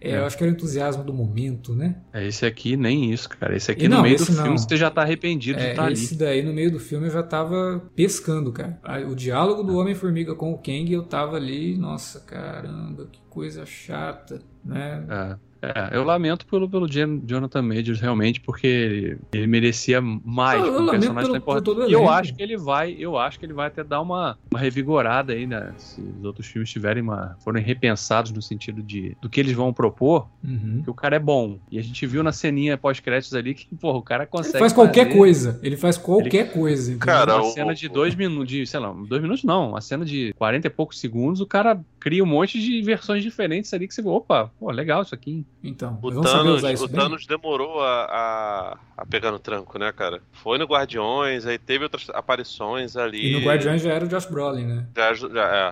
É, eu acho que era o entusiasmo do momento, né? É, esse aqui nem isso, cara. Esse aqui E no não, meio do não. filme você já tá arrependido de É, estar ali. esse daí no meio do filme eu já tava pescando, cara. O diálogo do Homem-Formiga com o Kang, eu tava ali, nossa, caramba, que coisa chata, né? É, é, eu lamento pelo, pelo Jonathan Majors, realmente, porque ele, ele merecia mais Eu- eu lamento personagem pelo- tão importante. por todo o E eu acho que ele vai, eu acho que ele vai até dar uma, uma revigorada aí, né? Se os outros filmes tiverem uma. forem repensados no sentido de do que eles vão propor, Uhum. que o cara é bom. E a gente viu na ceninha pós-créditos ali que, porra, o cara Ele consegue. faz qualquer fazer coisa, ele faz qualquer coisa. entendeu? Cara, uma o- cena de dois minutos, de, sei lá, dois minutos não, uma cena de 40 e poucos segundos, o cara cria um monte de versões diferentes ali que você, opa, pô, legal isso aqui. Então, O vamos saber Thanos, usar isso o? Thanos demorou a, a, a pegar no tranco, né, cara? Foi no Guardiões, aí teve outras aparições ali. E no Guardiões já era o Josh Brolin, né? Já, já-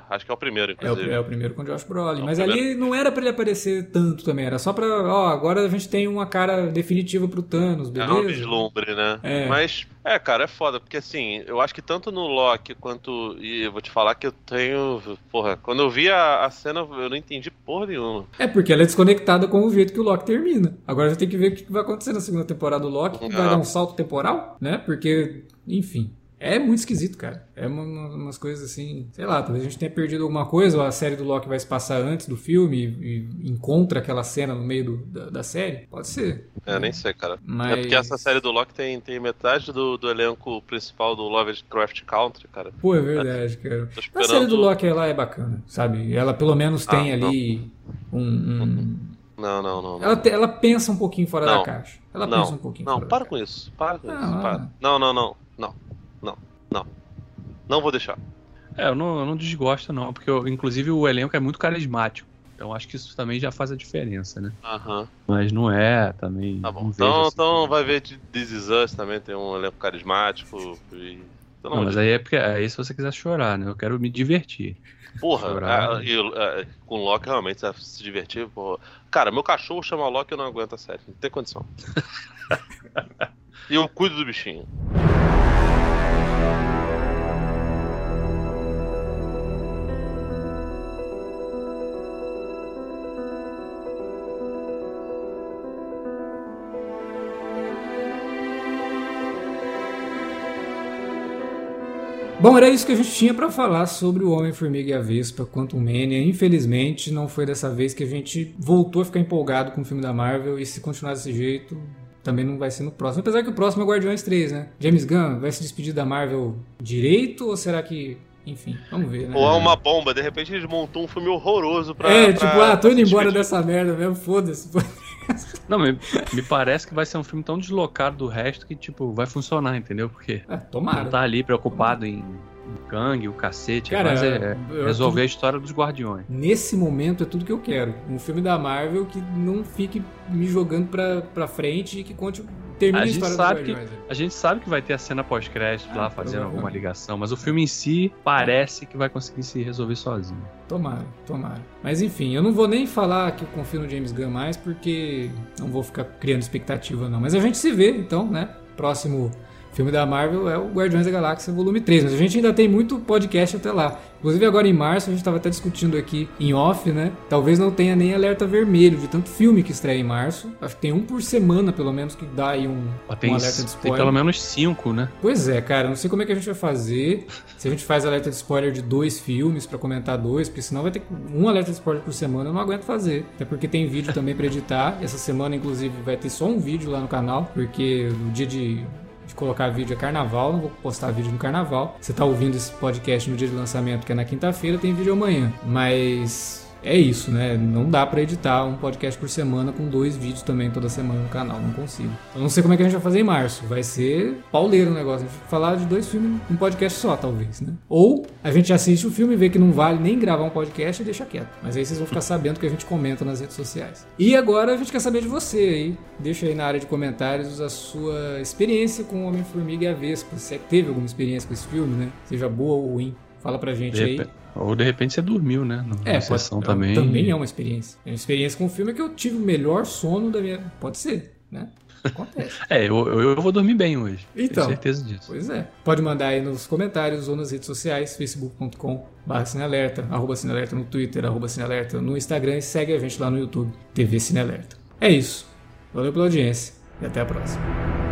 é, acho que é o primeiro, É o, inclusive. é o primeiro com o Josh Brolin. É o Mas primeiro. ali não era pra ele aparecer tanto também. Era só pra. Ó, agora a gente tem uma cara definitiva pro Thanos, É beleza? um vislumbre, né? É. Mas, é, cara, é foda, porque assim, eu acho que tanto no Loki quanto. E eu vou te falar que eu tenho. Porra, quando eu vi a, a cena, eu não entendi porra nenhuma. É porque ela é desconectada com o jeito que o Loki termina. Agora a gente tem que ver o que vai acontecer na segunda temporada do Loki. que Vai Ah. dar um salto temporal, né? Porque, enfim. É muito esquisito, cara. É uma- uma- umas coisas assim. Sei lá, talvez a gente tenha perdido alguma coisa, ou a série do Loki vai se passar antes do filme e, e encontra aquela cena no meio do- da, da série. Pode ser. É, nem sei, cara. Mas. É porque essa série do Loki tem, tem metade do, do elenco principal do Lovecraft Country, cara. Pô, é verdade, cara. Tô A esperando. série do Loki ela é bacana, sabe? Ela pelo menos tem Ah, ali um. um- Não, não, não. não. Ela, te- ela pensa um pouquinho fora Não. da caixa. Ela não, pensa um pouquinho não, fora para da com isso. Para com isso. Para. Não, não, não. Não. Não. Não. Não vou deixar. É, eu não, eu não desgosto não, porque eu- inclusive o elenco é muito carismático. Então acho que isso também já faz a diferença, né? Aham. Mas não é também. Tá bom. não Então, assim. então vai ver de This Is Us também, tem um elenco carismático. E... Então, Não, mas aí é porque aí se você quiser chorar, né? Eu quero me divertir. Porra, chorar. ah, e, ah, com o Loki realmente você se divertir, porra. Cara, meu cachorro chama Loki e eu não aguento a série. Não tem condição. e eu cuido do bichinho. Bom, era isso que a gente tinha pra falar sobre o Homem-Formiga e a Vespa, Quantum Mania. Infelizmente, não foi dessa vez que a gente voltou a ficar empolgado com o filme da Marvel e se continuar desse jeito, também não vai ser no próximo. Apesar que o próximo é Guardiões 3, né? James Gunn vai se despedir da Marvel direito ou será que... Enfim, vamos ver, né? Ou é uma bomba, de repente eles montou um filme horroroso pra. É, pra- tipo, ah, tô indo embora dessa merda mesmo, foda-se. Não, me, me parece que vai ser um filme tão deslocado do resto que, tipo, vai funcionar, entendeu? Porque não tomara. tá ali preocupado em, em Kang, o cacete, Cara, mas é eu- resolver a história dos Guardiões. Nesse momento é tudo que eu quero. Um filme da Marvel que não fique me jogando pra, pra frente e que conte, termine A a, gente história sabe que-. A gente sabe que vai ter a cena pós-crédito Ah, lá fazendo alguma ligação, mas o filme em si parece que vai conseguir se resolver sozinho. Tomara, tomara. Mas enfim, eu não vou nem falar que eu confio no James Gunn mais, porque não vou ficar criando expectativa não. Mas a gente se vê, então, né? Próximo filme da Marvel é o Guardiões da Galáxia Volume 3. Mas a gente ainda tem muito podcast até lá. Inclusive agora em março a gente estava até discutindo aqui em off, né? Talvez não tenha nem alerta vermelho de tanto filme que estreia em março. Acho que tem um por semana, pelo menos, que dá aí um, Tem, um alerta de tem spoiler. pelo menos cinco, né? Pois é, cara, não sei como é que a gente vai fazer. Se a gente faz alerta de spoiler de dois filmes pra comentar dois, porque senão vai ter um alerta de spoiler por semana, eu não aguento fazer. Até porque tem vídeo também pra editar. Essa semana, inclusive, vai ter só um vídeo lá no canal, porque no dia de, de colocar vídeo é carnaval, não vou postar vídeo no carnaval. Você tá ouvindo esse podcast no dia de lançamento, que é na quinta-feira, tem vídeo amanhã. Mas é isso, né? Não dá pra editar um podcast por semana com dois vídeos também toda semana no canal, não consigo. Eu não sei como é que a gente vai fazer em março. Vai ser pauleiro o negócio. A gente vai falar de dois filmes num podcast só, talvez, né? Ou a gente assiste o filme, vê que não vale nem gravar um podcast e deixa quieto. Mas aí vocês vão ficar sabendo que a gente comenta nas redes sociais. E agora a gente quer saber de você aí. Deixa aí na área de comentários a sua experiência com o Homem-Formiga e a Vespa. Se é que teve alguma experiência com esse filme, né? Seja boa ou ruim. Fala pra gente De aí. Ou de repente você dormiu, né? Na É, sessão pode- também. Também é uma experiência. É uma experiência com o filme que eu tive o melhor sono da minha. Pode ser, né? Acontece. É, eu, eu, eu vou dormir bem hoje. Então. Tenho certeza disso. Pois é. Pode mandar aí nos comentários ou nas redes sociais, facebook.com barra Cinealerta, arroba Cinealerta no Twitter, arroba Cinealerta no Instagram e segue a gente lá no YouTube, TV Cinealerta. É isso. Valeu pela audiência e até a próxima.